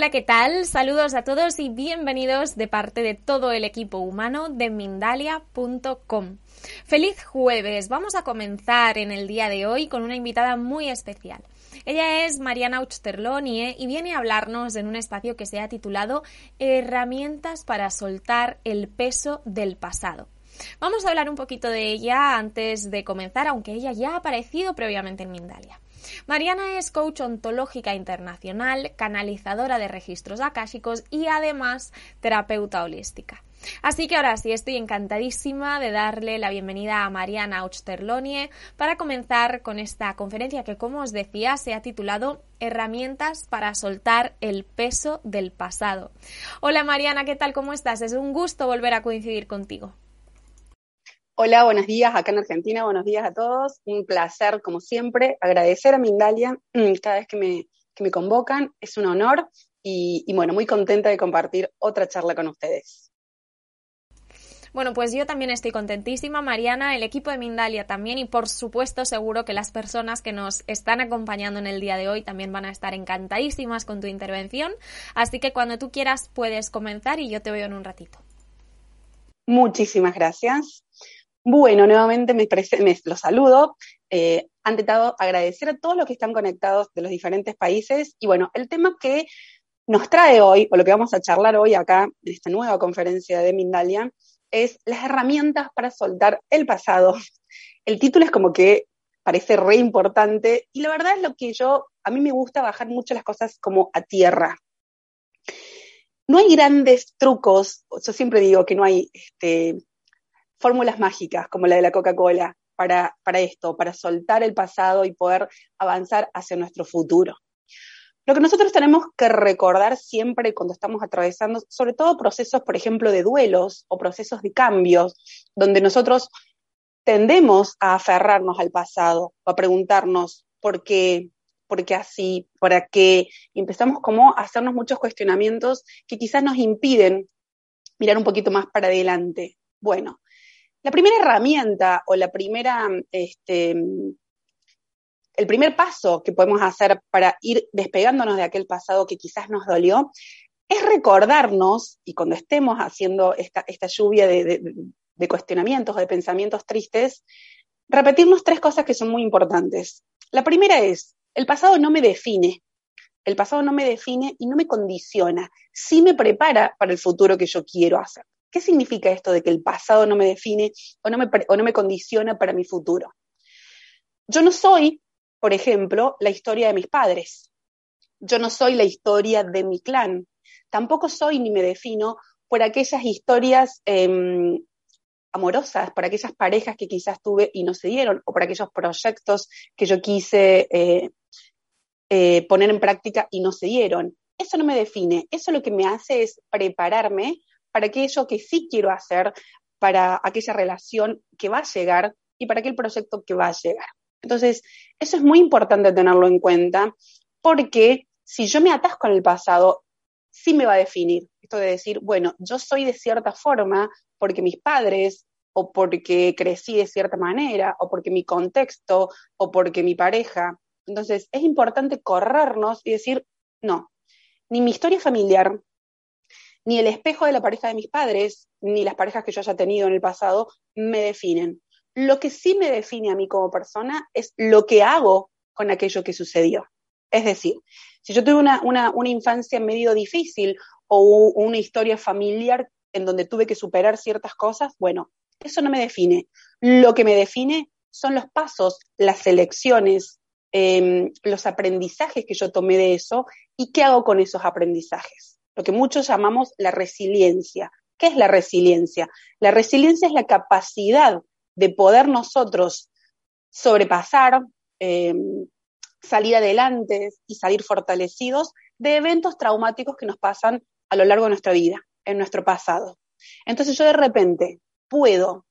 Hola, ¿qué tal? Saludos a todos y bienvenidos de parte de todo el equipo humano de Mindalia.com. Feliz jueves. Vamos a comenzar en el día de hoy con una invitada muy especial. Ella es Mariana Uchterlonie y viene a hablarnos en un espacio que se ha titulado Herramientas para soltar el peso del pasado. Vamos a hablar un poquito de ella antes de comenzar, aunque ella ya ha aparecido previamente en Mindalia. Mariana es coach ontológica internacional, canalizadora de registros akáshicos y además terapeuta holística. Así que ahora sí estoy encantadísima de darle la bienvenida a Mariana Ochterlonie para comenzar con esta conferencia que, como os decía, se ha titulado Herramientas para soltar el peso del pasado. Hola Mariana, ¿qué tal? ¿Cómo estás? Es un gusto volver a coincidir contigo. Hola, buenos días acá en Argentina, buenos días a todos. Un placer, como siempre, agradecer a Mindalia mm, cada vez que me, me convocan. Es un honor y, y, bueno, muy contenta de compartir otra charla con ustedes. Bueno, pues yo también estoy contentísima, Mariana, el equipo de Mindalia también y por supuesto seguro que las personas que nos están acompañando en el día de hoy también van a estar encantadísimas con tu intervención. Así que cuando tú quieras puedes comenzar y yo te veo en un ratito. Muchísimas gracias. Bueno, nuevamente me, los saludo. Eh, ante todo, agradecer a todos los que están conectados de los diferentes países. Y bueno, el tema que nos trae hoy, o lo que vamos a charlar hoy acá en esta nueva conferencia de Mindalia, es las herramientas para soltar el pasado. El título es como que parece re importante y la verdad es lo que yo, a mí me gusta bajar mucho las cosas como a tierra. No hay grandes trucos, yo siempre digo que no hay este, fórmulas mágicas como la de la Coca-Cola para, para esto, para soltar el pasado y poder avanzar hacia nuestro futuro. Lo que nosotros tenemos que recordar siempre cuando estamos atravesando, sobre todo procesos, por ejemplo, de duelos o procesos de cambios, donde nosotros tendemos a aferrarnos al pasado a preguntarnos por qué, por qué así, para qué, empezamos como a hacernos muchos cuestionamientos que quizás nos impiden mirar un poquito más para adelante. Bueno, la primera herramienta o la primera, este, el primer paso que podemos hacer para ir despegándonos de aquel pasado que quizás nos dolió es recordarnos, y cuando estemos haciendo esta, lluvia de, de cuestionamientos o de pensamientos tristes, repetirnos tres cosas que son muy importantes. La primera es, el pasado no me define, el pasado no me define y no me condiciona, sí me prepara para el futuro que yo quiero hacer. ¿Qué significa esto de que el pasado no me define o no me, o no me condiciona para mi futuro? Yo no soy, por ejemplo, la historia de mis padres. Yo no soy la historia de mi clan. Tampoco soy ni me defino por aquellas historias em, amorosas, por aquellas parejas que quizás tuve y no se dieron, o por aquellos proyectos que yo quise eh, eh, poner en práctica y no se dieron. Eso no me define. Eso lo que me hace es prepararme para aquello que sí quiero hacer, para aquella relación que va a llegar y para aquel proyecto que va a llegar. Entonces, eso es muy importante tenerlo en cuenta porque si yo me atasco en el pasado, sí me va a definir. Esto de decir, bueno, yo soy de cierta forma porque mis padres o porque crecí de cierta manera o porque mi contexto o porque mi pareja. Entonces, es importante corrernos y decir, no, ni mi historia familiar, ni el espejo de la pareja de mis padres, ni las parejas que yo haya tenido en el pasado me definen. Lo que sí me define a mí como persona es lo que hago con aquello que sucedió. Es decir, si yo tuve una, infancia medio difícil o una historia familiar en donde tuve que superar ciertas cosas, bueno, eso no me define. Lo que me define son los pasos, las elecciones, em, los aprendizajes que yo tomé de eso y qué hago con esos aprendizajes. Lo que muchos llamamos la resiliencia. ¿Qué es la resiliencia? La resiliencia es la capacidad de poder nosotros sobrepasar, em, salir adelante y salir fortalecidos de eventos traumáticos que nos pasan a lo largo de nuestra vida, en nuestro pasado. Entonces yo de repente puedo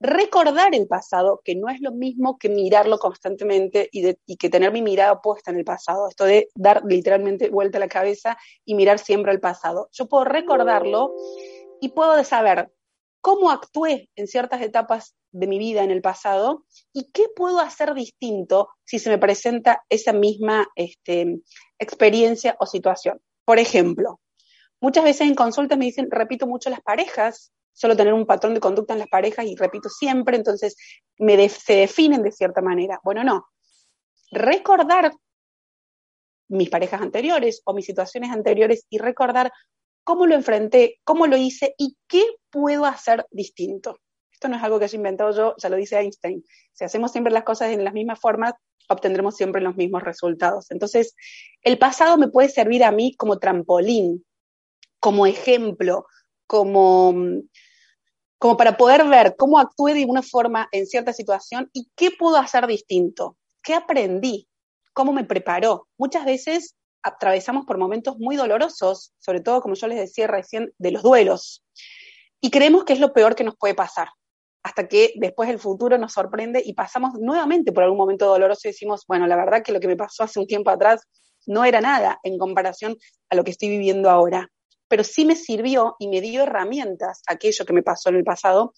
recordar el pasado, que no es lo mismo que mirarlo constantemente y, que tener mi mirada puesta en el pasado, esto de dar literalmente vuelta a la cabeza y mirar siempre al pasado. Yo puedo recordarlo y puedo saber cómo actué en ciertas etapas de mi vida en el pasado y qué puedo hacer distinto si se me presenta esa misma este, experiencia o situación. Por ejemplo, muchas veces en consultas me dicen, repito mucho las parejas, solo tener un patrón de conducta en las parejas y repito siempre, entonces me se definen de cierta manera. Bueno, no. Recordar mis parejas anteriores o mis situaciones anteriores y recordar cómo lo enfrenté, cómo lo hice y qué puedo hacer distinto. Esto no es algo que haya inventado yo, ya lo dice Einstein. Si hacemos siempre las cosas en las mismas formas, obtendremos siempre los mismos resultados. Entonces, el pasado me puede servir a mí como trampolín, como ejemplo, como, como para poder ver cómo actué de una forma en cierta situación y qué puedo hacer distinto, qué aprendí, cómo me preparó. Muchas veces atravesamos por momentos muy dolorosos, sobre todo, como yo les decía recién, de los duelos, y creemos que es lo peor que nos puede pasar, hasta que después el futuro nos sorprende y pasamos nuevamente por algún momento doloroso y decimos, bueno, la verdad que lo que me pasó hace un tiempo atrás no era nada en comparación a lo que estoy viviendo ahora pero sí me sirvió y me dio herramientas, aquello que me pasó en el pasado,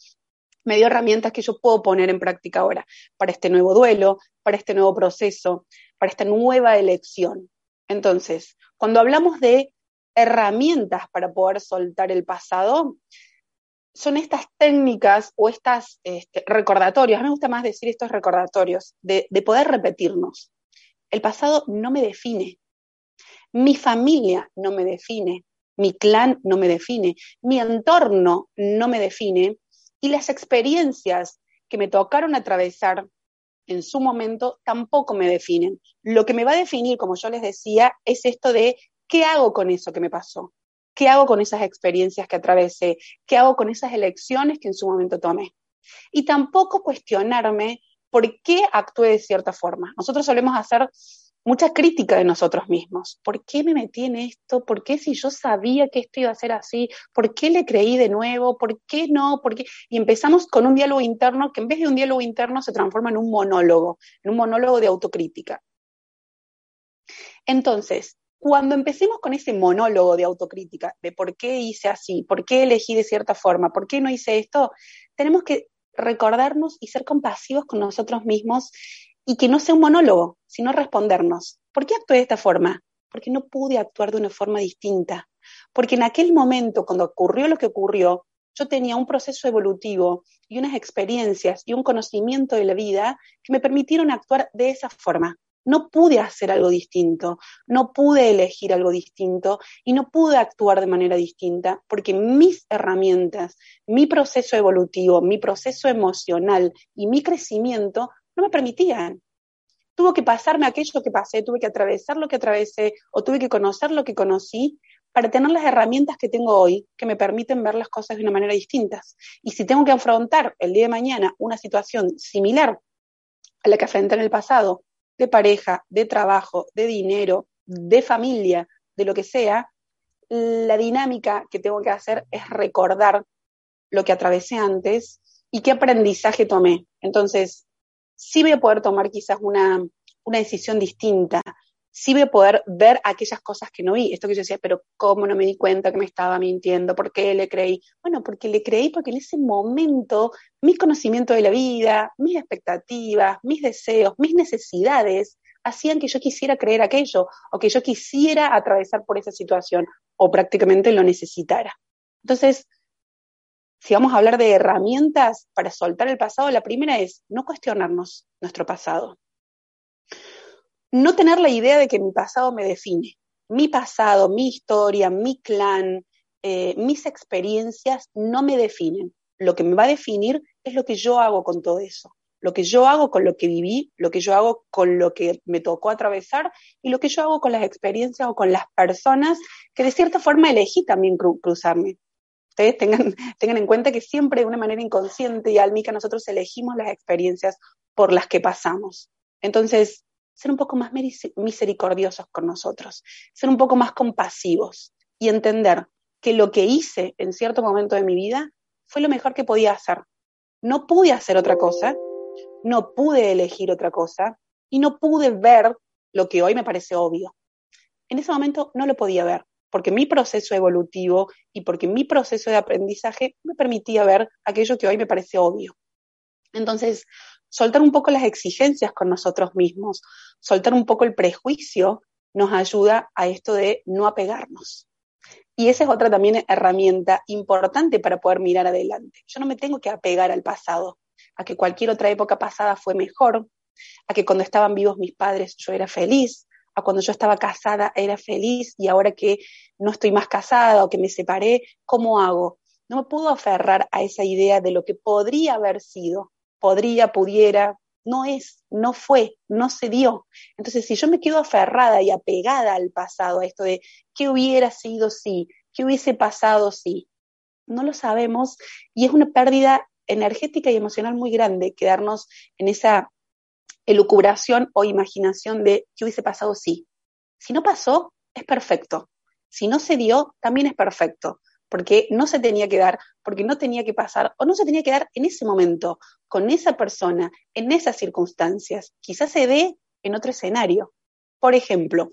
me dio herramientas que yo puedo poner en práctica ahora para este nuevo duelo, para este nuevo proceso, para esta nueva elección. Entonces, cuando hablamos de herramientas para poder soltar el pasado, son estas técnicas o estas este, recordatorios, a mí me gusta más decir estos recordatorios, de poder repetirnos. El pasado no me define, mi familia no me define, mi clan no me define, mi entorno no me define y las experiencias que me tocaron atravesar en su momento tampoco me definen. Lo que me va a definir, como yo les decía, es esto de qué hago con eso que me pasó, qué hago con esas experiencias que atravesé, qué hago con esas elecciones que en su momento tomé. Y tampoco cuestionarme por qué actué de cierta forma. Nosotros solemos hacer mucha crítica de nosotros mismos. ¿Por qué me metí en esto? ¿Por qué si yo sabía que esto iba a ser así? ¿Por qué le creí de nuevo? ¿Por qué no? ¿Por qué? Y empezamos con un diálogo interno que en vez de un diálogo interno se transforma en un monólogo, en un monólogo de autocrítica. Entonces, cuando empecemos con ese monólogo de autocrítica, de por qué hice así, por qué elegí de cierta forma, por qué no hice esto, tenemos que recordarnos y ser compasivos con nosotros mismos y que no sea un monólogo, sino respondernos. ¿Por qué actué de esta forma? Porque no pude actuar de una forma distinta. Porque en aquel momento, cuando ocurrió lo que ocurrió, yo tenía un proceso evolutivo y unas experiencias y un conocimiento de la vida que me permitieron actuar de esa forma. No pude hacer algo distinto, no pude elegir algo distinto y no pude actuar de manera distinta porque mis herramientas, mi proceso evolutivo, mi proceso emocional y mi crecimiento no me permitían. Tuvo que pasarme aquello que pasé, tuve que atravesar lo que atravesé o tuve que conocer lo que conocí para tener las herramientas que tengo hoy que me permiten ver las cosas de una manera distinta. Y si tengo que afrontar el día de mañana una situación similar a la que afronté en el pasado, de pareja, de trabajo, de dinero, de familia, de lo que sea, la dinámica que tengo que hacer es recordar lo que atravesé antes y qué aprendizaje tomé. Entonces, sí voy a poder tomar quizás una, decisión distinta, sí voy a poder ver aquellas cosas que no vi. Esto que yo decía, pero ¿cómo no me di cuenta que me estaba mintiendo? ¿Por qué le creí? Bueno, porque le creí porque en ese momento mi conocimiento de la vida, mis expectativas, mis deseos, mis necesidades hacían que yo quisiera creer aquello o que yo quisiera atravesar por esa situación o prácticamente lo necesitara. Entonces, si vamos a hablar de herramientas para soltar el pasado, la primera es no cuestionarnos nuestro pasado. No tener la idea de que mi pasado me define. Mi pasado, mi historia, mi clan, eh, mis experiencias no me definen. Lo que me va a definir es lo que yo hago con todo eso. lo que yo hago con lo que viví, lo que yo hago con lo que me tocó atravesar y lo que yo hago con las experiencias o con las personas que de cierta forma elegí también cruzarme. Ustedes tengan, tengan en cuenta que siempre de una manera inconsciente y álmica nosotros elegimos las experiencias por las que pasamos. Entonces, ser un poco más misericordiosos con nosotros, ser un poco más compasivos y entender que lo que hice en cierto momento de mi vida fue lo mejor que podía hacer. No pude hacer otra cosa no pude elegir otra cosa y no pude ver lo que hoy me parece obvio. En ese momento no lo podía ver, porque mi proceso evolutivo y porque mi proceso de aprendizaje me permitía ver aquello que hoy me parece obvio. Entonces, soltar un poco las exigencias con nosotros mismos, soltar un poco el prejuicio, nos ayuda a esto de no apegarnos. Y esa es otra también herramienta importante para poder mirar adelante. Yo no me tengo que apegar al pasado a que cualquier otra época pasada fue mejor, a que cuando estaban vivos mis padres yo era feliz, a cuando yo estaba casada era feliz y ahora que no estoy más casada o que me separé, ¿cómo hago? No me puedo aferrar a esa idea de lo que podría haber sido, podría, pudiera, no es, no fue, no se dio. Entonces, si yo me quedo aferrada y apegada al pasado, a esto de qué hubiera sido si, qué hubiese pasado si, no lo sabemos y es una pérdida energética y emocional muy grande quedarnos en esa elucubración o imaginación de qué hubiese pasado si. Si no pasó, es perfecto. Si no se dio, también es perfecto, porque no se tenía que dar, porque no tenía que pasar o no se tenía que dar en ese momento, con esa persona, en esas circunstancias. Quizás se dé en otro escenario. Por ejemplo,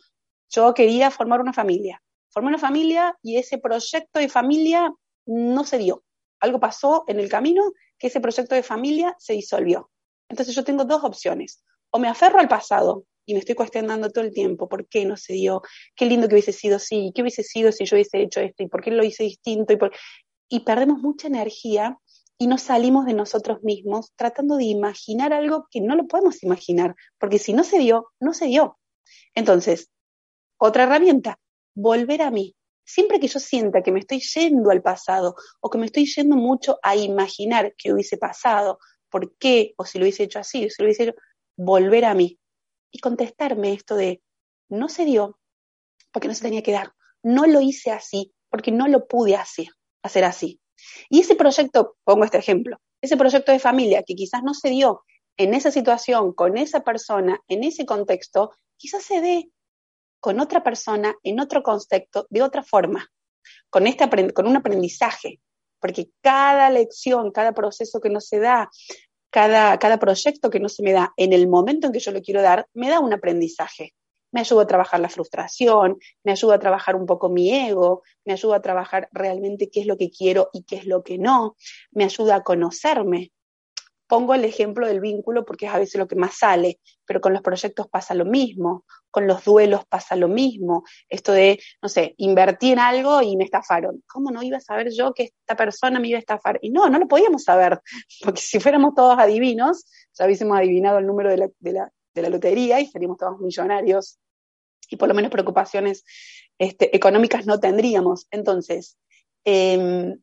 yo quería formar una familia. Formé una familia y ese proyecto de familia no se dio algo pasó en el camino que ese proyecto de familia se disolvió. Entonces yo tengo dos opciones. O me aferro al pasado y me estoy cuestionando todo el tiempo por qué no se dio, qué lindo que hubiese sido así, qué hubiese sido si yo hubiese hecho esto y por qué lo hice distinto. Y, y perdemos mucha energía y nos salimos de nosotros mismos tratando de imaginar algo que no lo podemos imaginar, porque si no se dio, no se dio. Entonces, otra herramienta, volver a mí, siempre que yo sienta que me estoy yendo al pasado o que me estoy yendo mucho a imaginar qué hubiese pasado, por qué, o si lo hubiese hecho así, o si lo hubiese hecho, volver a mí y contestarme esto de, no se dio porque no se tenía que dar, no lo hice así porque no lo pude hacer, hacer así. Y ese proyecto, pongo este ejemplo, ese proyecto de familia que quizás no se dio en esa situación, con esa persona, en ese contexto, quizás se dé con otra persona, en otro contexto, de otra forma, con, este, con un aprendizaje, porque cada lección, cada proceso que no se da, cada, cada proyecto que no se me da en el momento en que yo lo quiero dar, me da un aprendizaje. Me ayuda a trabajar la frustración, me ayuda a trabajar un poco mi ego, me ayuda a trabajar realmente qué es lo que quiero y qué es lo que no, me ayuda a conocerme, Pongo el ejemplo del vínculo porque es a veces lo que más sale, pero con los proyectos pasa lo mismo, con los duelos pasa lo mismo. Esto de, no sé, invertí en algo y me estafaron. ¿Cómo no iba a saber yo que esta persona me iba a estafar? Y no, no lo podíamos saber, porque si fuéramos todos adivinos, ya hubiésemos adivinado el número de la, lotería y seríamos todos millonarios y por lo menos preocupaciones este, económicas no tendríamos. Entonces, em,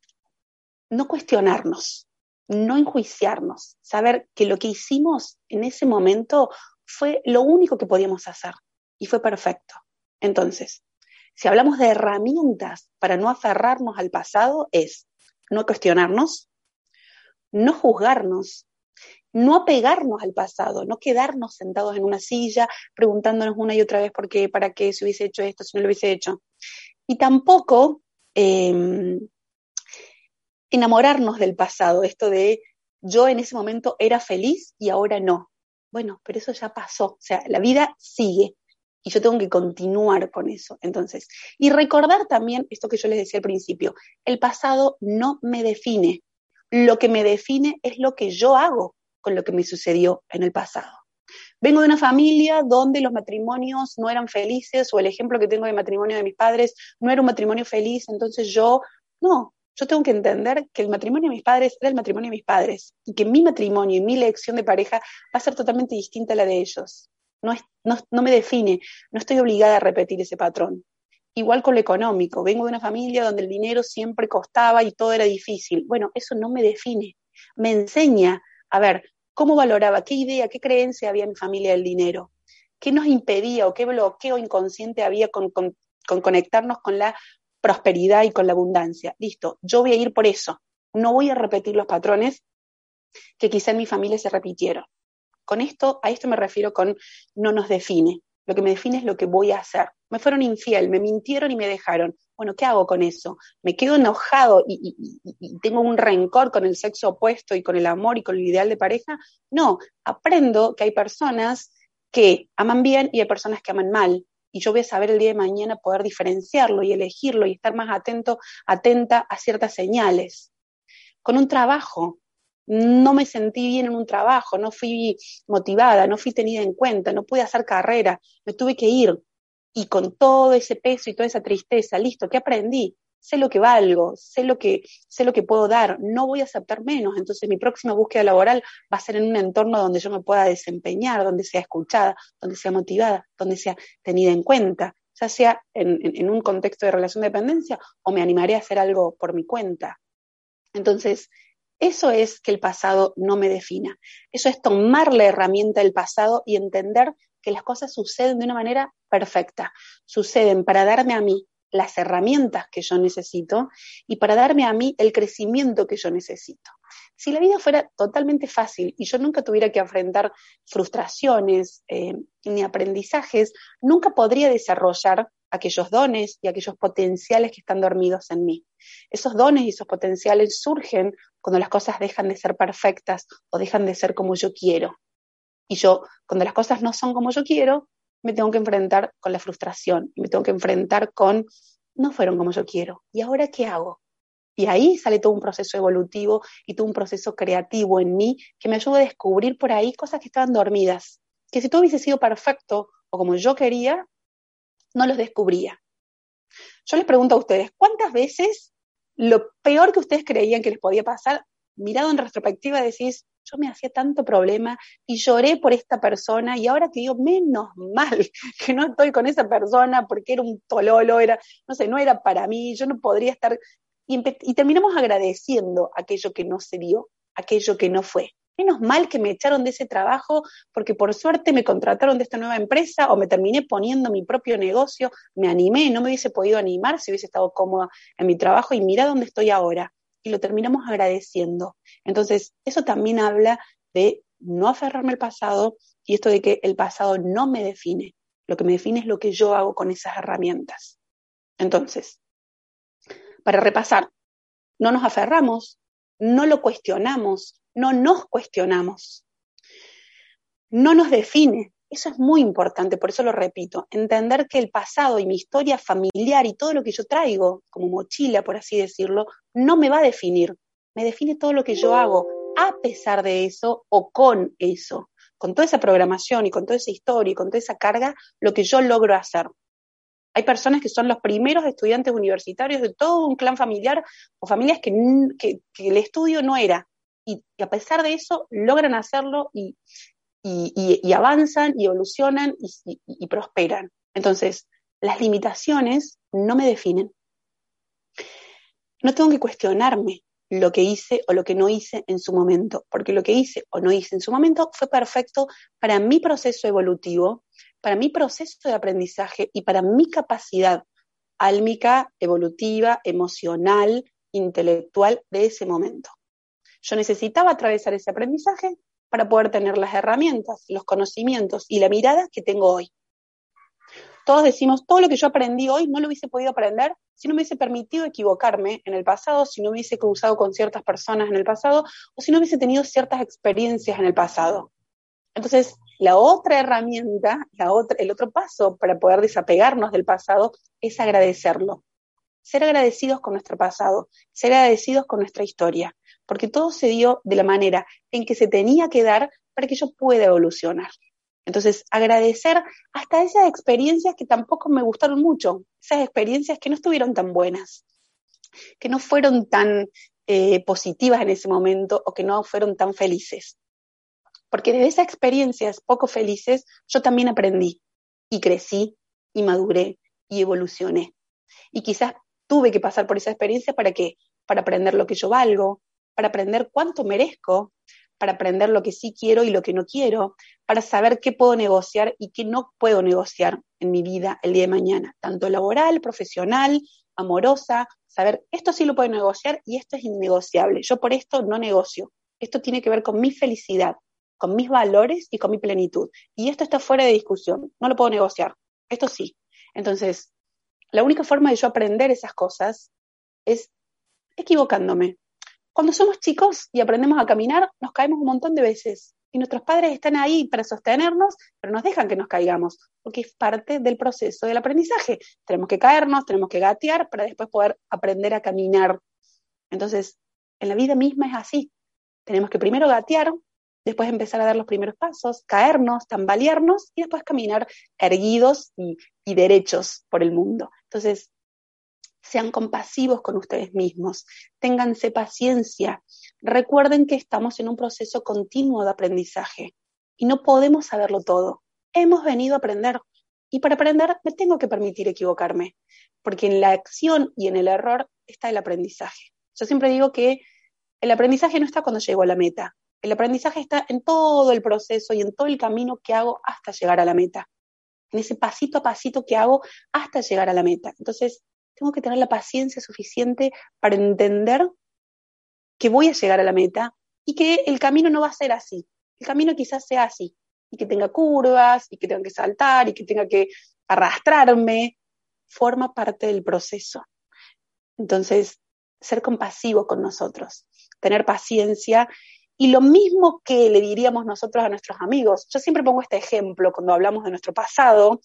no cuestionarnos, no enjuiciarnos, saber que lo que hicimos en ese momento fue lo único que podíamos hacer y fue perfecto. Entonces, si hablamos de herramientas para no aferrarnos al pasado, es no cuestionarnos, no juzgarnos, no apegarnos al pasado, no quedarnos sentados en una silla preguntándonos una y otra vez por qué, para qué, si hubiese hecho esto, si no lo hubiese hecho. Y tampoco em, enamorarnos del pasado, esto de yo en ese momento era feliz y ahora no. Bueno, pero eso ya pasó, o sea, la vida sigue y yo tengo que continuar con eso. Entonces, y recordar también esto que yo les decía al principio, el pasado no me define, lo que me define es lo que yo hago con lo que me sucedió en el pasado. Vengo de una familia donde los matrimonios no eran felices o el ejemplo que tengo de matrimonio de mis padres no era un matrimonio feliz, entonces yo, no, yo tengo que entender que el matrimonio de mis padres era el matrimonio de mis padres y que mi matrimonio y mi elección de pareja va a ser totalmente distinta a la de ellos. No, es, no, me define, no estoy obligada a repetir ese patrón. Igual con lo económico, vengo de una familia donde el dinero siempre costaba y todo era difícil. Bueno, eso no me define, me enseña a ver cómo valoraba, qué idea, qué creencia había en mi familia del dinero, qué nos impedía o qué bloqueo inconsciente había con, con conectarnos con la prosperidad y con la abundancia. Listo, yo voy a ir por eso. No voy a repetir los patrones que quizá en mi familia se repitieron. Con esto, a esto me refiero con no nos define. Lo que me define es lo que voy a hacer. Me fueron infiel, me mintieron y me dejaron. Bueno, ¿qué hago con eso? ¿Me quedo enojado y, tengo un rencor con el sexo opuesto y con el amor y con el ideal de pareja? No, aprendo que hay personas que aman bien y hay personas que aman mal. Y yo voy a saber el día de mañana poder diferenciarlo y elegirlo y estar más atento, atenta a ciertas señales. Con un trabajo, no me sentí bien en un trabajo, no fui motivada, no fui tenida en cuenta, no pude hacer carrera, me tuve que ir. Y con todo ese peso y toda esa tristeza, listo, ¿qué aprendí? Sé lo que valgo, sé lo que, sé lo que puedo dar, no voy a aceptar menos. Entonces mi próxima búsqueda laboral va a ser en un entorno donde yo me pueda desempeñar, donde sea escuchada, donde sea motivada, donde sea tenida en cuenta, ya sea en, en un contexto de relación de dependencia o me animaré a hacer algo por mi cuenta. Entonces, eso es que el pasado no me defina. Eso es tomar la herramienta del pasado y entender que las cosas suceden de una manera perfecta. Suceden para darme a mí las herramientas que yo necesito y para darme a mí el crecimiento que yo necesito. Si la vida fuera totalmente fácil y yo nunca tuviera que enfrentar frustraciones eh, ni aprendizajes, nunca podría desarrollar aquellos dones y aquellos potenciales que están dormidos en mí. Esos dones y esos potenciales surgen cuando las cosas dejan de ser perfectas o dejan de ser como yo quiero. Y yo, cuando las cosas no son como yo quiero, me tengo que enfrentar con la frustración, me tengo que enfrentar con, no fueron como yo quiero, ¿y ahora qué hago? Y ahí sale todo un proceso evolutivo y todo un proceso creativo en mí que me ayuda a descubrir por ahí cosas que estaban dormidas, que si todo hubiese sido perfecto o como yo quería, no los descubría. Yo les pregunto a ustedes, ¿cuántas veces lo peor que ustedes creían que les podía pasar, mirado en retrospectiva, decís, yo me hacía tanto problema y lloré por esta persona y ahora que digo, menos mal que no estoy con esa persona porque era un tololo, era, no sé, no era para mí, yo no podría estar. Y, y terminamos agradeciendo aquello que no se dio, aquello que no fue. Menos mal que me echaron de ese trabajo porque por suerte me contrataron de esta nueva empresa o me terminé poniendo mi propio negocio, me animé, no me hubiese podido animar si hubiese estado cómoda en mi trabajo y mira dónde estoy ahora. Y lo terminamos agradeciendo. Entonces, eso también habla de no aferrarme al pasado y esto de que el pasado no me define. Lo que me define es lo que yo hago con esas herramientas. Entonces, para repasar, no nos aferramos, no lo cuestionamos, no nos cuestionamos. No nos define. Eso es muy importante, por eso lo repito. Entender que el pasado y mi historia familiar y todo lo que yo traigo como mochila, por así decirlo, no me va a definir. Me define todo lo que yo hago a pesar de eso o con eso. Con toda esa programación y con toda esa historia y con toda esa carga, lo que yo logro hacer. Hay personas que son los primeros estudiantes universitarios de todo un clan familiar o familias que, que el estudio no era y, a pesar de eso logran hacerlo y, avanzan y evolucionan y, prosperan. Entonces, las limitaciones no me definen. No tengo que cuestionarme lo que hice o lo que no hice en su momento, porque lo que hice o no hice en su momento fue perfecto para mi proceso evolutivo, para mi proceso de aprendizaje y para mi capacidad álmica, evolutiva, emocional, intelectual de ese momento. Yo necesitaba atravesar ese aprendizaje para poder tener las herramientas, los conocimientos y la mirada que tengo hoy. Todos decimos, todo lo que yo aprendí hoy no lo hubiese podido aprender si no me hubiese permitido equivocarme en el pasado, si no hubiese cruzado con ciertas personas en el pasado o si no hubiese tenido ciertas experiencias en el pasado. Entonces, la otra herramienta, la el otro paso para poder desapegarnos del pasado es agradecerlo. Ser agradecidos con nuestro pasado, ser agradecidos con nuestra historia porque todo se dio de la manera en que se tenía que dar para que yo pueda evolucionar. Entonces, agradecer hasta esas experiencias que tampoco me gustaron mucho, esas experiencias que no estuvieron tan buenas, que no fueron tan eh, positivas en ese momento o que no fueron tan felices. Porque de esas experiencias poco felices yo también aprendí y crecí y maduré y evolucioné. Y quizás tuve que pasar por esa experiencia para qué? Para aprender lo que yo valgo, para aprender cuánto merezco, para aprender lo que sí quiero y lo que no quiero, para saber qué puedo negociar y qué no puedo negociar en mi vida el día de mañana, tanto laboral, profesional, amorosa, saber esto sí lo puedo negociar y esto es innegociable. Yo por esto no negocio. Esto tiene que ver con mi felicidad, con mis valores y con mi plenitud. Y esto está fuera de discusión, no lo puedo negociar. Esto sí. Entonces, la única forma de yo aprender esas cosas es equivocándome. Cuando somos chicos y aprendemos a caminar, nos caemos un montón de veces. Y nuestros padres están ahí para sostenernos, pero nos dejan que nos caigamos, porque es parte del proceso del aprendizaje. Tenemos que caernos, tenemos que gatear para después poder aprender a caminar. Entonces, en la vida misma es así. Tenemos que primero gatear, después empezar a dar los primeros pasos, caernos, tambalearnos y después caminar erguidos y, derechos por el mundo. Entonces, sean compasivos con ustedes mismos, ténganse paciencia, recuerden que estamos en un proceso continuo de aprendizaje y no podemos saberlo todo. Hemos venido a aprender y para aprender me tengo que permitir equivocarme, porque en la acción y en el error está el aprendizaje. Yo siempre digo que el aprendizaje no está cuando llego a la meta, el aprendizaje está en todo el proceso y en todo el camino que hago hasta llegar a la meta, en ese pasito a pasito que hago hasta llegar a la meta. Entonces, tengo que tener la paciencia suficiente para entender que voy a llegar a la meta y que el camino no va a ser así. El camino quizás sea así, y que tenga curvas, y que tenga que saltar, y que tenga que arrastrarme, forma parte del proceso. Entonces, ser compasivo con nosotros, tener paciencia y lo mismo que le diríamos nosotros a nuestros amigos. Yo siempre pongo este ejemplo cuando hablamos de nuestro pasado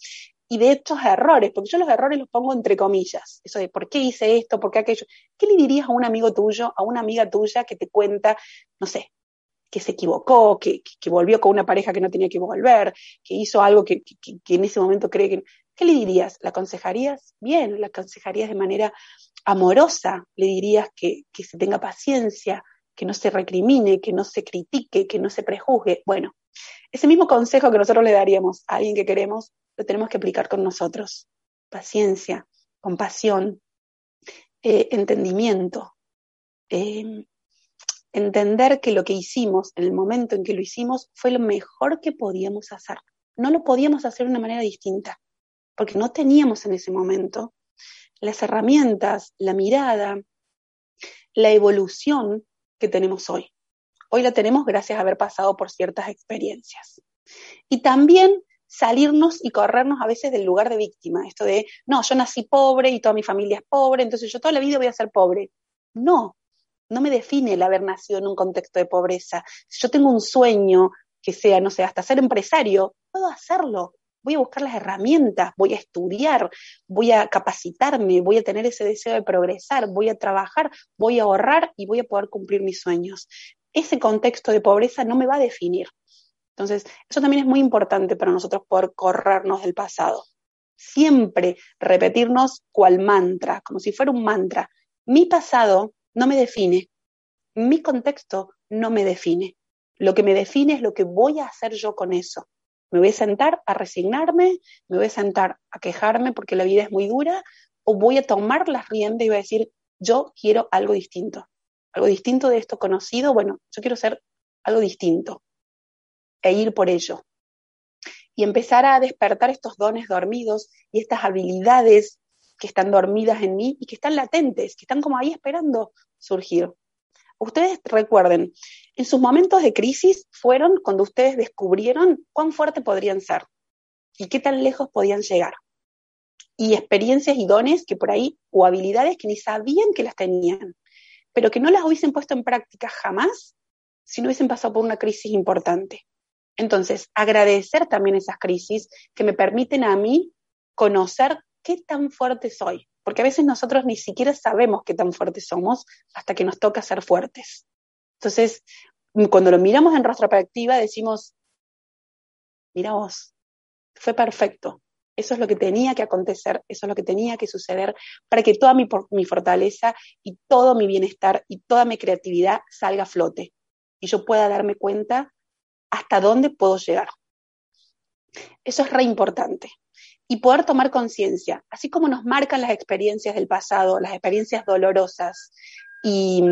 y de estos errores, porque yo los errores los pongo entre comillas, eso de por qué hice esto, por qué aquello. ¿Qué le dirías a un amigo tuyo, a una amiga tuya que te cuenta, no sé, que se equivocó, que, volvió con una pareja que no tenía que volver, que hizo algo que, en ese momento cree que... ¿Qué le dirías? ¿La aconsejarías? Bien, la aconsejarías de manera amorosa, le dirías que, que se tenga paciencia, que no se recrimine, que no se critique, que no se prejuzgue. Bueno, ese mismo consejo que nosotros le daríamos a alguien que queremos, lo tenemos que aplicar con nosotros. Paciencia, compasión, eh, entendimiento. Eh, entender que lo que hicimos en el momento en que lo hicimos fue lo mejor que podíamos hacer. No lo podíamos hacer de una manera distinta, porque no teníamos en ese momento las herramientas, la mirada, la evolución que tenemos hoy. Hoy la tenemos gracias a haber pasado por ciertas experiencias. Y también salirnos y corrernos a veces del lugar de víctima, esto de, no, yo nací pobre y toda mi familia es pobre, entonces yo toda la vida voy a ser pobre. No, no me define el haber nacido en un contexto de pobreza. Si yo tengo un sueño que sea, no sé, hasta ser empresario, puedo hacerlo. Voy a buscar las herramientas, voy a estudiar, voy a capacitarme, voy a tener ese deseo de progresar, voy a trabajar, voy a ahorrar y voy a poder cumplir mis sueños. Ese contexto de pobreza no me va a definir. Entonces, eso también es muy importante para nosotros poder corrernos del pasado. Siempre repetirnos cual mantra, como si fuera un mantra. Mi pasado no me define, mi contexto no me define. Lo que me define es lo que voy a hacer yo con eso. Me voy a sentar a resignarme, me voy a sentar a quejarme porque la vida es muy dura, o voy a tomar las riendas y voy a decir, yo quiero algo distinto. Algo distinto de esto conocido, bueno, yo quiero ser algo distinto e ir por ello. Y empezar a despertar estos dones dormidos y estas habilidades que están dormidas en mí y que están latentes, que están como ahí esperando surgir. Ustedes recuerden, en sus momentos de crisis fueron cuando ustedes descubrieron cuán fuerte podrían ser y qué tan lejos podían llegar. Y experiencias y dones que por ahí, o habilidades que ni sabían que las tenían, pero que no las hubiesen puesto en práctica jamás si no hubiesen pasado por una crisis importante. Entonces, agradecer también esas crisis que me permiten a mí conocer qué tan fuerte soy, porque a veces nosotros ni siquiera sabemos qué tan fuertes somos hasta que nos toca ser fuertes. Entonces, cuando lo miramos en perspectiva, decimos, mira vos, fue perfecto. Eso es lo que tenía que acontecer, eso es lo que tenía que suceder para que toda mi, mi fortaleza y todo mi bienestar y toda mi creatividad salga a flote y yo pueda darme cuenta hasta dónde puedo llegar. Eso es re importante. Y poder tomar conciencia, así como nos marcan las experiencias del pasado, las experiencias dolorosas, y,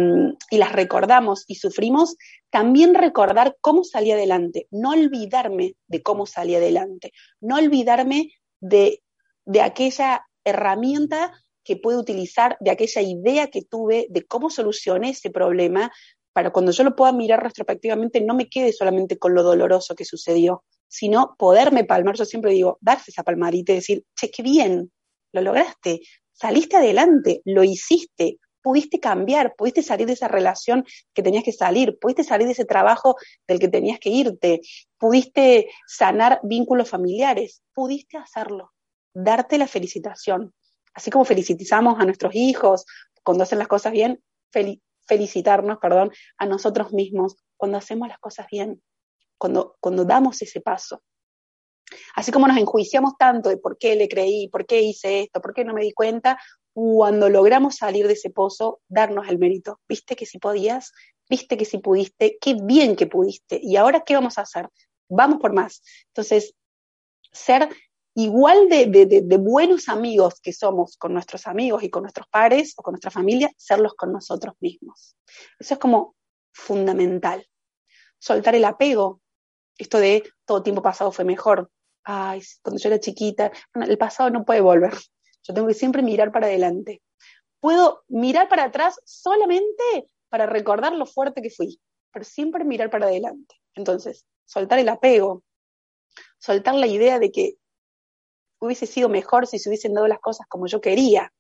las recordamos y sufrimos, también recordar cómo salí adelante, no olvidarme de cómo salí adelante, no olvidarme de, de aquella herramienta que puedo utilizar, de aquella idea que tuve, de cómo solucioné ese problema, para cuando yo lo pueda mirar retrospectivamente no me quede solamente con lo doloroso que sucedió, sino poderme palmar, yo siempre digo, darse esa palmadita y decir, che, qué bien, lo lograste, saliste adelante, lo hiciste, pudiste cambiar, pudiste salir de esa relación que tenías que salir, pudiste salir de ese trabajo del que tenías que irte, pudiste sanar vínculos familiares, pudiste hacerlo, darte la felicitación. Así como felicitamos a nuestros hijos cuando hacen las cosas bien, felicitarnos, perdón, a nosotros mismos cuando hacemos las cosas bien, cuando, cuando damos ese paso. Así como nos enjuiciamos tanto de por qué le creí, por qué hice esto, por qué no me di cuenta, cuando logramos salir de ese pozo, darnos el mérito. ¿Viste que si podías? ¿Viste que si pudiste? Qué bien que pudiste. ¿Y ahora qué vamos a hacer? Vamos por más. Entonces, ser igual de, buenos amigos que somos con nuestros amigos y con nuestros pares o con nuestra familia, serlos con nosotros mismos. Eso es como fundamental. Soltar el apego, esto de todo tiempo pasado fue mejor. Ay, cuando yo era chiquita, el pasado no puede volver. Yo tengo que siempre mirar para adelante. Puedo mirar para atrás solamente para recordar lo fuerte que fui, pero siempre mirar para adelante. Entonces, soltar el apego, soltar la idea de que hubiese sido mejor si se hubiesen dado las cosas como yo quería,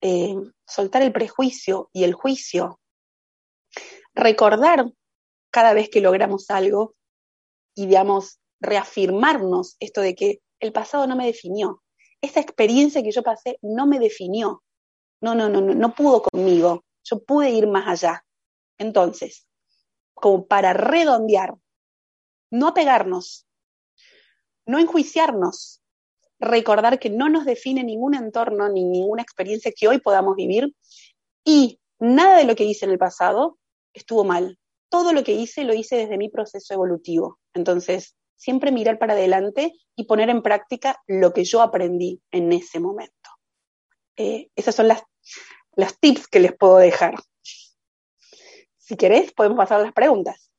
eh, soltar el prejuicio y el juicio, recordar cada vez que logramos algo y, digamos, reafirmarnos esto de que el pasado no me definió, esa experiencia que yo pasé no me definió. No, no, no, no, no pudo conmigo. Yo pude ir más allá. Entonces, como para redondear, no apegarnos, no enjuiciarnos, recordar que no nos define ningún entorno ni ninguna experiencia que hoy podamos vivir y nada de lo que hice en el pasado estuvo mal. Todo lo que hice lo hice desde mi proceso evolutivo. Entonces, siempre mirar para adelante y poner en práctica lo que yo aprendí en ese momento. Eh, esas son las, los tips que les puedo dejar. Si querés, podemos pasar a las preguntas.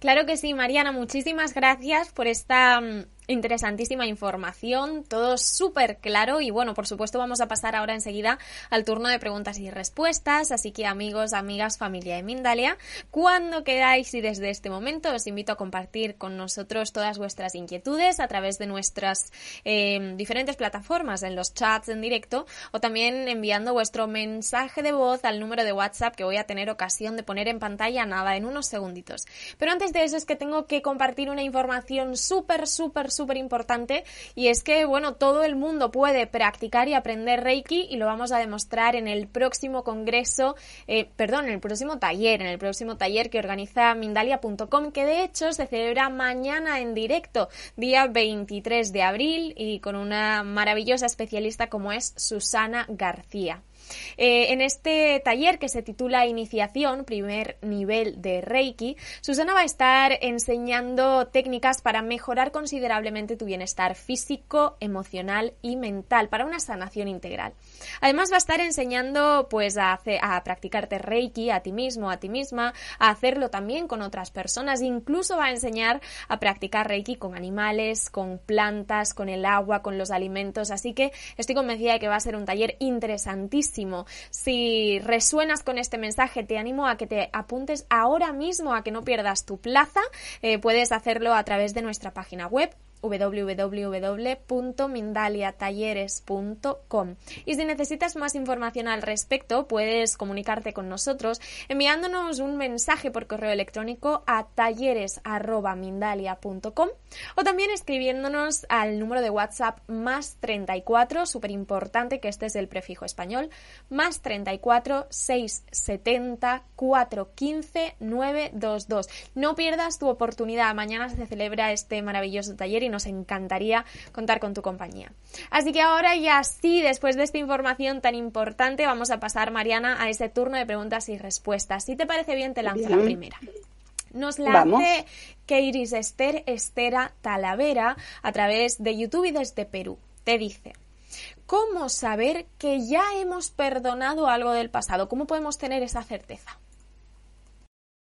Claro que sí, Mariana, muchísimas gracias por esta mm, interesantísima información, todo súper claro y bueno, por supuesto vamos a pasar ahora enseguida al turno de preguntas y respuestas, así que amigos, amigas, familia de Mindalia, cuando queráis y desde este momento os invito a compartir con nosotros todas vuestras inquietudes a través de nuestras eh, diferentes plataformas, en los chats en directo o también enviando vuestro mensaje de voz al número de WhatsApp que voy a tener ocasión de poner en pantalla nada en unos segunditos. Pero antes de eso es que tengo que compartir una información súper, súper, súper importante y es que, bueno, todo el mundo puede practicar y aprender Reiki y lo vamos a demostrar en el próximo congreso, eh, perdón, en el próximo taller, en el próximo taller que organiza Mindalia.com, que de hecho se celebra mañana en directo, día 23 de abril y con una maravillosa especialista como es Susana García. Eh, en este taller que se titula Iniciación, primer nivel de Reiki, Susana va a estar enseñando técnicas para mejorar considerablemente tu bienestar físico, emocional y mental para una sanación integral. Además va a estar enseñando pues a, a practicarte Reiki a ti mismo, a ti misma, a hacerlo también con otras personas, incluso va a enseñar a practicar Reiki con animales, con plantas, con el agua, con los alimentos, así que estoy convencida de que va a ser un taller interesantísimo si resuenas con este mensaje, te animo a que te apuntes ahora mismo a que no pierdas tu plaza. Eh, puedes hacerlo a través de nuestra página web www.mindaliatalleres.com. Y si necesitas más información al respecto, puedes comunicarte con nosotros enviándonos un mensaje por correo electrónico a talleres.mindalia.com o también escribiéndonos al número de WhatsApp más 34, súper importante que este es el prefijo español, más 34 670 415 922. No pierdas tu oportunidad. Mañana se celebra este maravilloso taller y nos encantaría contar con tu compañía. Así que ahora ya sí, después de esta información tan importante, vamos a pasar, Mariana, a ese turno de preguntas y respuestas. Si te parece bien, te lanzo la primera. Nos la hace Keiris Esther Estera Talavera a través de YouTube y desde Perú. Te dice, ¿cómo saber que ya hemos perdonado algo del pasado? ¿Cómo podemos tener esa certeza?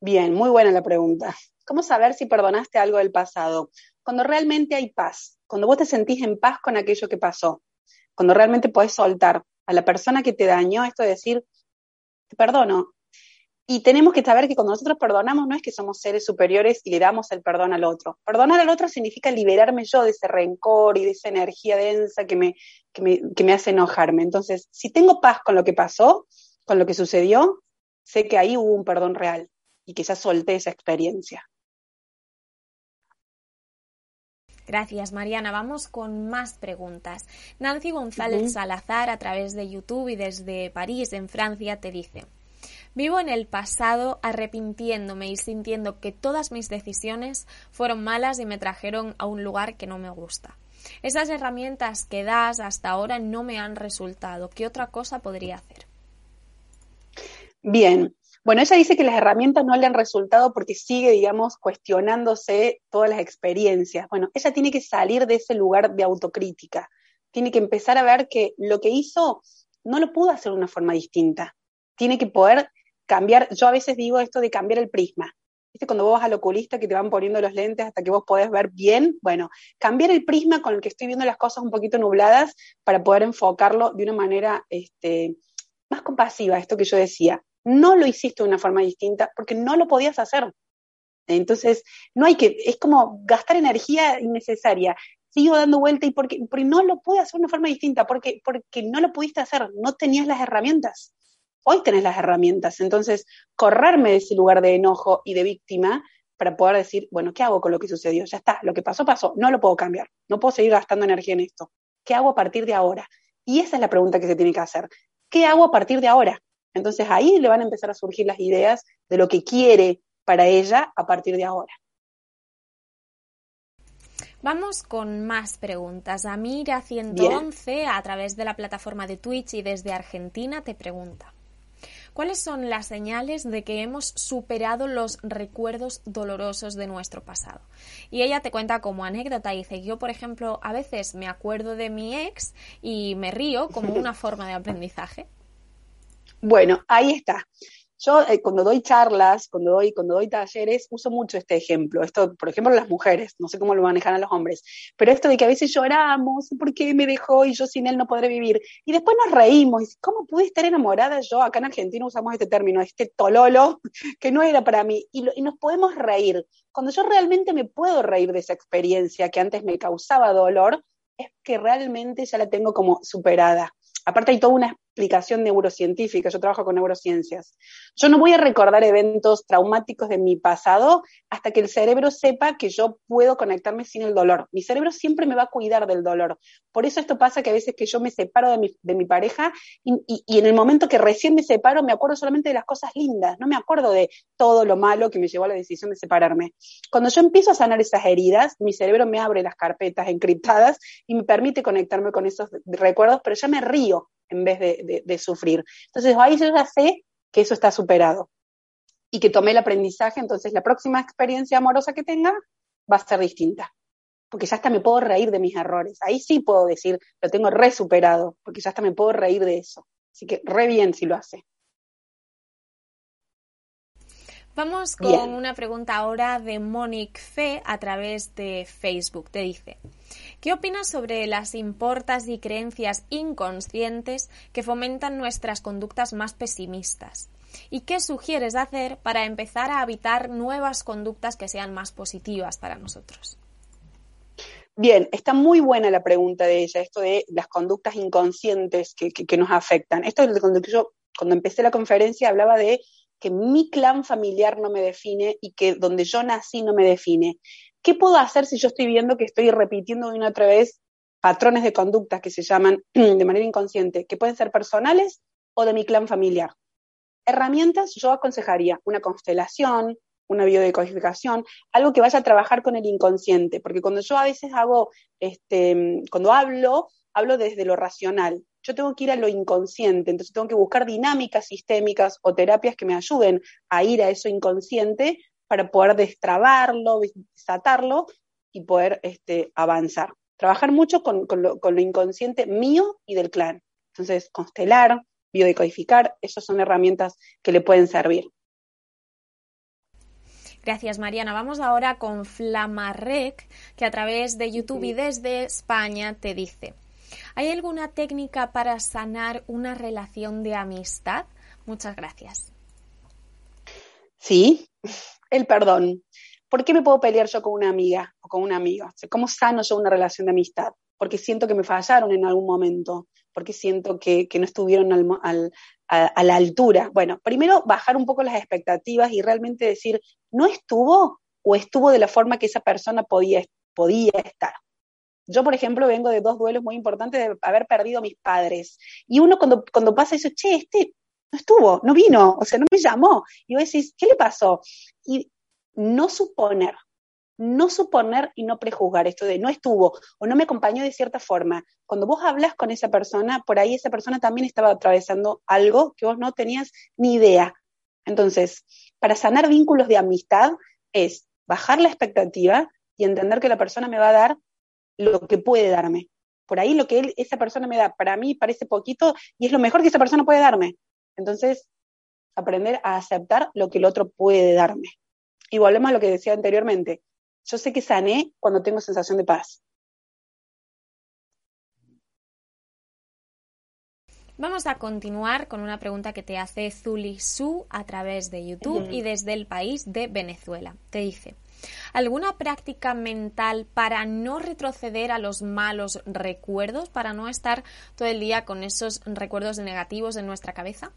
Bien, muy buena la pregunta. ¿Cómo saber si perdonaste algo del pasado? Cuando realmente hay paz, cuando vos te sentís en paz con aquello que pasó, cuando realmente podés soltar a la persona que te dañó esto de decir, te perdono. Y tenemos que saber que cuando nosotros perdonamos no es que somos seres superiores y le damos el perdón al otro. Perdonar al otro significa liberarme yo de ese rencor y de esa energía densa que me, que me, hace enojarme. Entonces, si tengo paz con lo que pasó, con lo que sucedió, sé que ahí hubo un perdón real y que ya solté esa experiencia. Gracias, Mariana. Vamos con más preguntas. Nancy González Salazar, a través de YouTube y desde París, en Francia, te dice. Vivo en el pasado arrepintiéndome y sintiendo que todas mis decisiones fueron malas y me trajeron a un lugar que no me gusta. Esas herramientas que das hasta ahora no me han resultado. ¿Qué otra cosa podría hacer? Bien, bueno, ella dice que las herramientas no le han resultado porque sigue, digamos, cuestionándose todas las experiencias. Bueno, ella tiene que salir de ese lugar de autocrítica. Tiene que empezar a ver que lo que hizo no lo pudo hacer de una forma distinta. Tiene que poder cambiar, yo a veces digo esto de cambiar el prisma. ¿Viste cuando vos vas al oculista que te van poniendo los lentes hasta que vos podés ver bien? Bueno, cambiar el prisma con el que estoy viendo las cosas un poquito nubladas para poder enfocarlo de una manera este, más compasiva, esto que yo decía no lo hiciste de una forma distinta porque no lo podías hacer. Entonces, no hay que, es como gastar energía innecesaria. Sigo dando vuelta y porque, no lo pude hacer de una forma distinta, porque, porque no lo pudiste hacer, no tenías las herramientas. Hoy tenés las herramientas. Entonces, correrme de ese lugar de enojo y de víctima para poder decir, bueno, ¿qué hago con lo que sucedió? Ya está, lo que pasó, pasó, no lo puedo cambiar, no puedo seguir gastando energía en esto. ¿Qué hago a partir de ahora? Y esa es la pregunta que se tiene que hacer. ¿Qué hago a partir de ahora? Entonces ahí le van a empezar a surgir las ideas de lo que quiere para ella a partir de ahora. Vamos con más preguntas. Amira 111 a través de la plataforma de Twitch y desde Argentina te pregunta. ¿Cuáles son las señales de que hemos superado los recuerdos dolorosos de nuestro pasado? Y ella te cuenta como anécdota, dice, yo por ejemplo a veces me acuerdo de mi ex y me río como una forma de aprendizaje. Bueno, ahí está. Yo eh, cuando doy charlas, cuando doy, cuando doy talleres, uso mucho este ejemplo. Esto, por ejemplo, las mujeres, no sé cómo lo manejan a los hombres, pero esto de que a veces lloramos, ¿por qué me dejó y yo sin él no podré vivir? Y después nos reímos, ¿cómo pude estar enamorada yo? Acá en Argentina usamos este término, este tololo, que no era para mí, y, y nos podemos reír. Cuando yo realmente me puedo reír de esa experiencia que antes me causaba dolor, es que realmente ya la tengo como superada. Aparte hay toda una explicación neurocientífica, yo trabajo con neurociencias. Yo no voy a recordar eventos traumáticos de mi pasado hasta que el cerebro sepa que yo puedo conectarme sin el dolor. Mi cerebro siempre me va a cuidar del dolor. Por eso esto pasa que a veces que yo me separo de mi, de mi pareja y, y, en el momento que recién me separo me acuerdo solamente de las cosas lindas, no me acuerdo de todo lo malo que me llevó a la decisión de separarme. Cuando yo empiezo a sanar esas heridas, mi cerebro me abre las carpetas encriptadas y me permite conectarme con esos recuerdos, pero ya me río en vez de, sufrir. Entonces ahí yo ya sé que eso está superado y que tomé el aprendizaje, entonces la próxima experiencia amorosa que tenga va a ser distinta, porque ya hasta me puedo reír de mis errores. Ahí sí puedo decir, lo tengo re superado, porque ya hasta me puedo reír de eso. Así que re bien si lo hace. Vamos con una pregunta ahora de Monique Fe a través de Facebook. Te dice, ¿qué opinas sobre las importas y creencias inconscientes que fomentan nuestras conductas más pesimistas? ¿Y qué sugieres hacer para empezar a habitar nuevas conductas que sean más positivas para nosotros? Bien, está muy buena la pregunta de ella, esto de las conductas inconscientes que, nos afectan. Esto es cuando yo, cuando empecé la conferencia, hablaba de que mi clan familiar no me define y que donde yo nací no me define. ¿Qué puedo hacer si yo estoy viendo que estoy repitiendo una otra vez patrones de conducta que se llaman de manera inconsciente, que pueden ser personales o de mi clan familiar? Herramientas, yo aconsejaría una constelación, una biodecodificación, algo que vaya a trabajar con el inconsciente, porque cuando yo a veces hago, este, cuando hablo, hablo desde lo racional, yo tengo que ir a lo inconsciente, entonces tengo que buscar dinámicas sistémicas o terapias que me ayuden a ir a eso inconsciente para poder destrabarlo, desatarlo y poder este, avanzar. trabajar mucho con, lo, con lo inconsciente mío y del clan. Entonces, constelar, biodecodificar, esas son herramientas que le pueden servir. Gracias, Mariana. Vamos ahora con Flamarrec, que a través de YouTube y desde España te dice, ¿hay alguna técnica para sanar una relación de amistad? Muchas gracias. Sí, el perdón. ¿Por qué me puedo pelear yo con una amiga o con un amigo? ¿Cómo sano yo una relación de amistad? Porque siento que me fallaron en algún momento, porque siento que, no estuvieron al, a, la altura. Bueno, primero bajar un poco las expectativas y realmente decir, ¿no estuvo o estuvo de la forma que esa persona podía, podía estar? Yo, por ejemplo, vengo de dos duelos muy importantes de haber perdido a mis padres. Y uno cuando, cuando pasa eso, che, este no estuvo, no vino, o sea, no me llamó. Y vos decís, ¿qué le pasó? Y no suponer, no suponer y no prejuzgar esto de no estuvo o no me acompañó de cierta forma. Cuando vos hablas con esa persona, por ahí esa persona también estaba atravesando algo que vos no tenías ni idea. Entonces, para sanar vínculos de amistad es bajar la expectativa y entender que la persona me va a dar lo que puede darme. Por ahí lo que esa persona me da, para mí parece poquito y es lo mejor que esa persona puede darme. Entonces, aprender a aceptar lo que el otro puede darme. Y volvemos a lo que decía anteriormente. Yo sé que sané cuando tengo sensación de paz. Vamos a continuar con una pregunta que te hace Zuli Su a través de YouTube y desde el país de Venezuela. Te dice, ¿alguna práctica mental para no retroceder a los malos recuerdos, para no estar todo el día con esos recuerdos negativos en nuestra cabeza?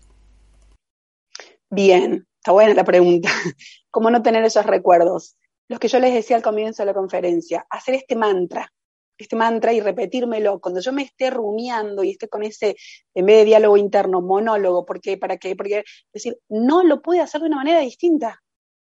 Bien, está buena la pregunta. ¿Cómo no tener esos recuerdos? Los que yo les decía al comienzo de la conferencia, hacer este mantra, este mantra y repetírmelo cuando yo me esté rumiando y esté con ese, en vez de diálogo interno, monólogo, ¿por qué? ¿Para qué? Porque decir, no lo pude hacer de una manera distinta.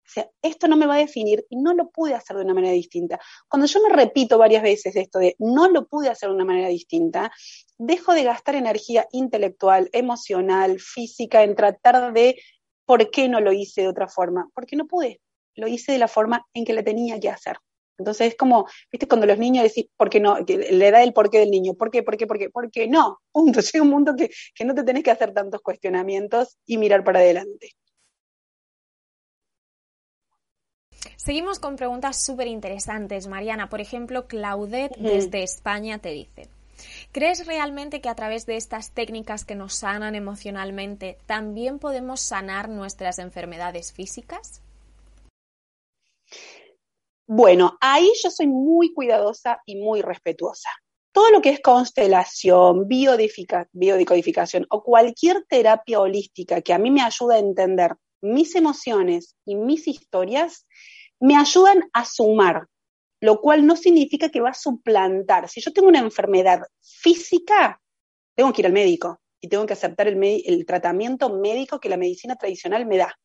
O sea, esto no me va a definir y no lo pude hacer de una manera distinta. Cuando yo me repito varias veces esto de no lo pude hacer de una manera distinta, dejo de gastar energía intelectual, emocional, física en tratar de por qué no lo hice de otra forma, porque no pude, lo hice de la forma en que la tenía que hacer. Entonces es como, viste, cuando los niños decís, ¿por qué no? Le da el porqué del niño, ¿por qué, por qué, por qué? Porque no, punto. Llega un mundo que, que no te tenés que hacer tantos cuestionamientos y mirar para adelante. Seguimos con preguntas súper interesantes, Mariana. Por ejemplo, Claudette desde España te dice, ¿crees realmente que a través de estas técnicas que nos sanan emocionalmente también podemos sanar nuestras enfermedades físicas? Bueno, ahí yo soy muy cuidadosa y muy respetuosa. Todo lo que es constelación, biodecodificación o cualquier terapia holística que a mí me ayuda a entender mis emociones y mis historias, me ayudan a sumar, lo cual no significa que va a suplantar. Si yo tengo una enfermedad física, tengo que ir al médico y tengo que aceptar el, el tratamiento médico que la medicina tradicional me da.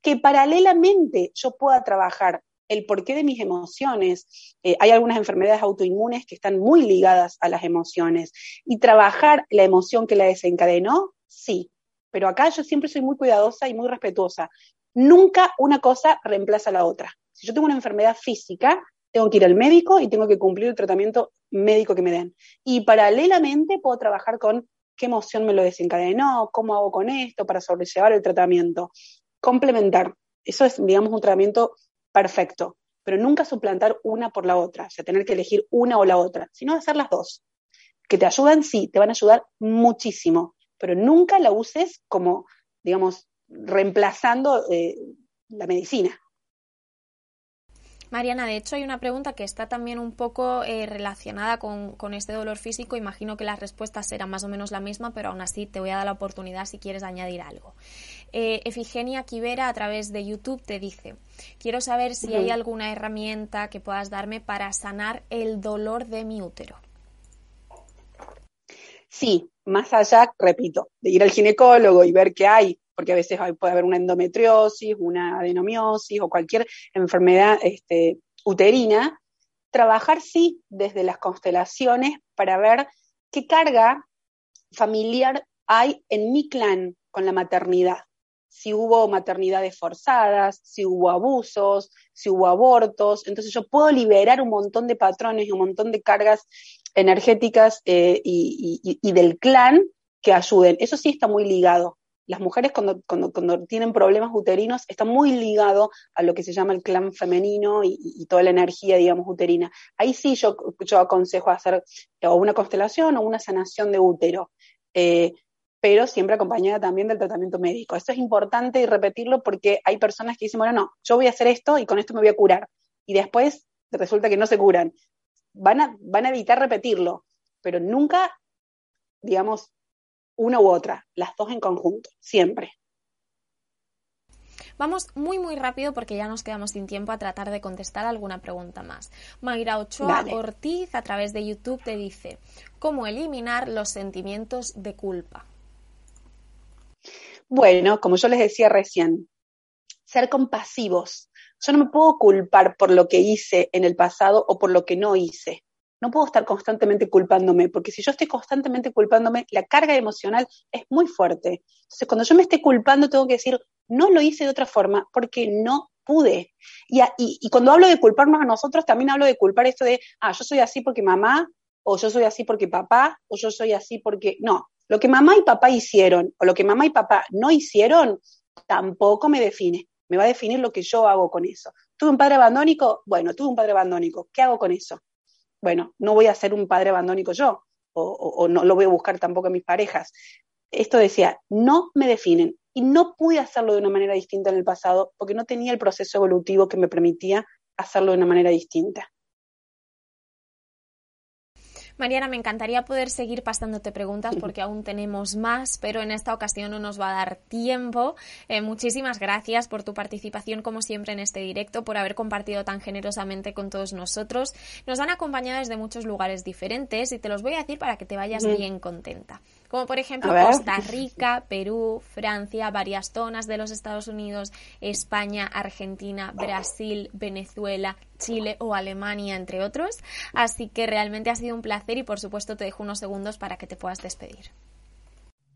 Que paralelamente yo pueda trabajar el porqué de mis emociones. Eh, hay algunas enfermedades autoinmunes que están muy ligadas a las emociones. Y trabajar la emoción que la desencadenó, sí. Pero acá yo siempre soy muy cuidadosa y muy respetuosa. Nunca una cosa reemplaza a la otra. Si yo tengo una enfermedad física, tengo que ir al médico y tengo que cumplir el tratamiento médico que me den. Y paralelamente puedo trabajar con qué emoción me lo desencadenó, cómo hago con esto para sobrellevar el tratamiento. Complementar. Eso es, digamos, un tratamiento perfecto, pero nunca suplantar una por la otra, o sea, tener que elegir una o la otra, sino hacer las dos. Que te ayudan, sí, te van a ayudar muchísimo, pero nunca la uses como, digamos, reemplazando eh, la medicina. Mariana, de hecho hay una pregunta que está también un poco eh, relacionada con, con, este dolor físico. Imagino que las respuestas serán más o menos la misma, pero aún así te voy a dar la oportunidad si quieres añadir algo. Eh, Efigenia Quivera a través de YouTube te dice, quiero saber si hay alguna herramienta que puedas darme para sanar el dolor de mi útero. Sí, más allá, repito, de ir al ginecólogo y ver qué hay porque a veces puede haber una endometriosis, una adenomiosis o cualquier enfermedad este, uterina, trabajar sí desde las constelaciones para ver qué carga familiar hay en mi clan con la maternidad. si hubo maternidades forzadas, si hubo abusos, si hubo abortos. Entonces yo puedo liberar un montón de patrones y un montón de cargas energéticas eh, y, del clan que ayuden. Eso sí está muy ligado. Las mujeres cuando, cuando, tienen problemas uterinos está muy ligado a lo que se llama el clan femenino y, toda la energía, digamos, uterina. Ahí sí yo, yo aconsejo hacer o una constelación o una sanación de útero. Eh, pero siempre acompañada también del tratamiento médico. Esto es importante y repetirlo porque hay personas que dicen, bueno, no, yo voy a hacer esto y con esto me voy a curar. Y después resulta que no se curan. Van a, van a evitar repetirlo, pero nunca, digamos, una u otra, las dos en conjunto, siempre. Vamos muy muy rápido porque ya nos quedamos sin tiempo a tratar de contestar alguna pregunta más. Mayra Ochoa Ortiz a través de YouTube te dice, ¿cómo eliminar los sentimientos de culpa? Bueno, como yo les decía recién, ser compasivos. Yo no me puedo culpar por lo que hice en el pasado o por lo que no hice. No puedo estar constantemente culpándome, porque si yo estoy constantemente culpándome, la carga emocional es muy fuerte. Entonces, cuando yo me esté culpando, tengo que decir, no lo hice de otra forma porque no pude. Y, cuando hablo de culparnos a nosotros, también hablo de culpar esto de, ah, yo soy así porque mamá, o yo soy así porque papá, o yo soy así porque... No, lo que mamá y papá hicieron o lo que mamá y papá no hicieron tampoco me define. Me va a definir lo que yo hago con eso. ¿Tuve un padre abandónico? Bueno, tuve un padre abandónico. ¿Qué hago con eso? Bueno, no voy a ser un padre abandónico yo o, no lo voy a buscar tampoco en mis parejas. Esto decía, no me definen. Y no pude hacerlo de una manera distinta en el pasado porque no tenía el proceso evolutivo que me permitía hacerlo de una manera distinta. Mariana, me encantaría poder seguir pasándote preguntas porque aún tenemos más, pero en esta ocasión no nos va a dar tiempo. Eh, muchísimas gracias por tu participación, como siempre, en este directo, por haber compartido tan generosamente con todos nosotros. Nos han acompañado desde muchos lugares diferentes y te los voy a decir para que te vayas bien contenta como por ejemplo Costa Rica, Perú, Francia, varias zonas de los Estados Unidos, España, Argentina, Brasil, Venezuela, Chile o Alemania, entre otros. Así que realmente ha sido un placer y por supuesto te dejo unos segundos para que te puedas despedir.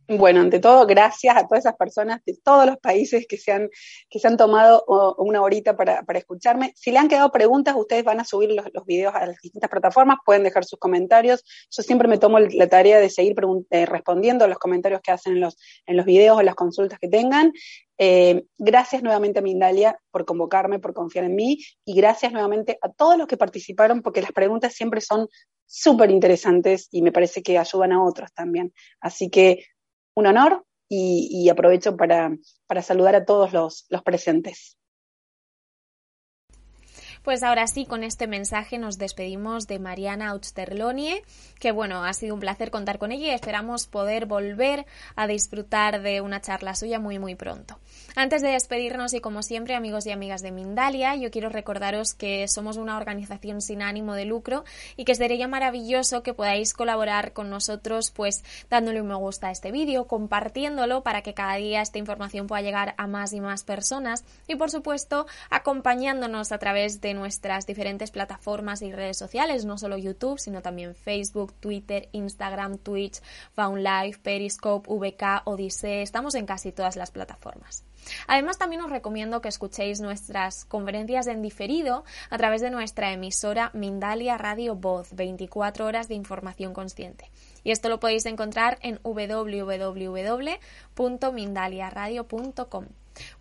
Bueno, ante todo, gracias a todas esas personas de todos los países que se han, que se han tomado una horita para, para escucharme. Si le han quedado preguntas, ustedes van a subir los, los, videos a las distintas plataformas, pueden dejar sus comentarios. Yo siempre me tomo la tarea de seguir eh, respondiendo a los comentarios que hacen en los, en los videos o las consultas que tengan. Eh, gracias nuevamente a Mindalia por convocarme, por confiar en mí y gracias nuevamente a todos los que participaron porque las preguntas siempre son súper interesantes y me parece que ayudan a otros también. Así que un honor y, aprovecho para, saludar a todos los, los presentes. Pues ahora sí, con este mensaje nos despedimos de Mariana Austerlonie, que bueno, ha sido un placer contar con ella y esperamos poder volver a disfrutar de una charla suya muy muy pronto. Antes de despedirnos y como siempre amigos y amigas de Mindalia, yo quiero recordaros que somos una organización sin ánimo de lucro y que sería maravilloso que podáis colaborar con nosotros pues dándole un me gusta a este vídeo, compartiéndolo para que cada día esta información pueda llegar a más y más personas y por supuesto acompañándonos a través de nuestras diferentes plataformas y redes sociales, no solo YouTube, sino también Facebook, Twitter, Instagram, Twitch, Live, Periscope, VK, Odyssey. Estamos en casi todas las plataformas. Además, también os recomiendo que escuchéis nuestras conferencias en diferido a través de nuestra emisora Mindalia Radio Voz, 24 horas de información consciente. Y esto lo podéis encontrar en www.mindaliaradio.com.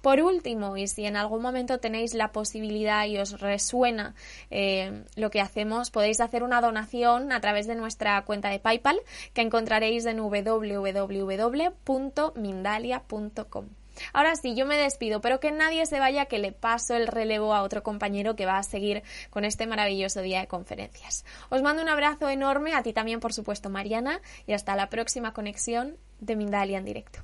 Por último, y si en algún momento tenéis la posibilidad y os resuena eh, lo que hacemos, podéis hacer una donación a través de nuestra cuenta de PayPal que encontraréis en www.mindalia.com. Ahora sí, yo me despido, pero que nadie se vaya, que le paso el relevo a otro compañero que va a seguir con este maravilloso día de conferencias. Os mando un abrazo enorme, a ti también, por supuesto, Mariana, y hasta la próxima conexión de Mindalia en directo.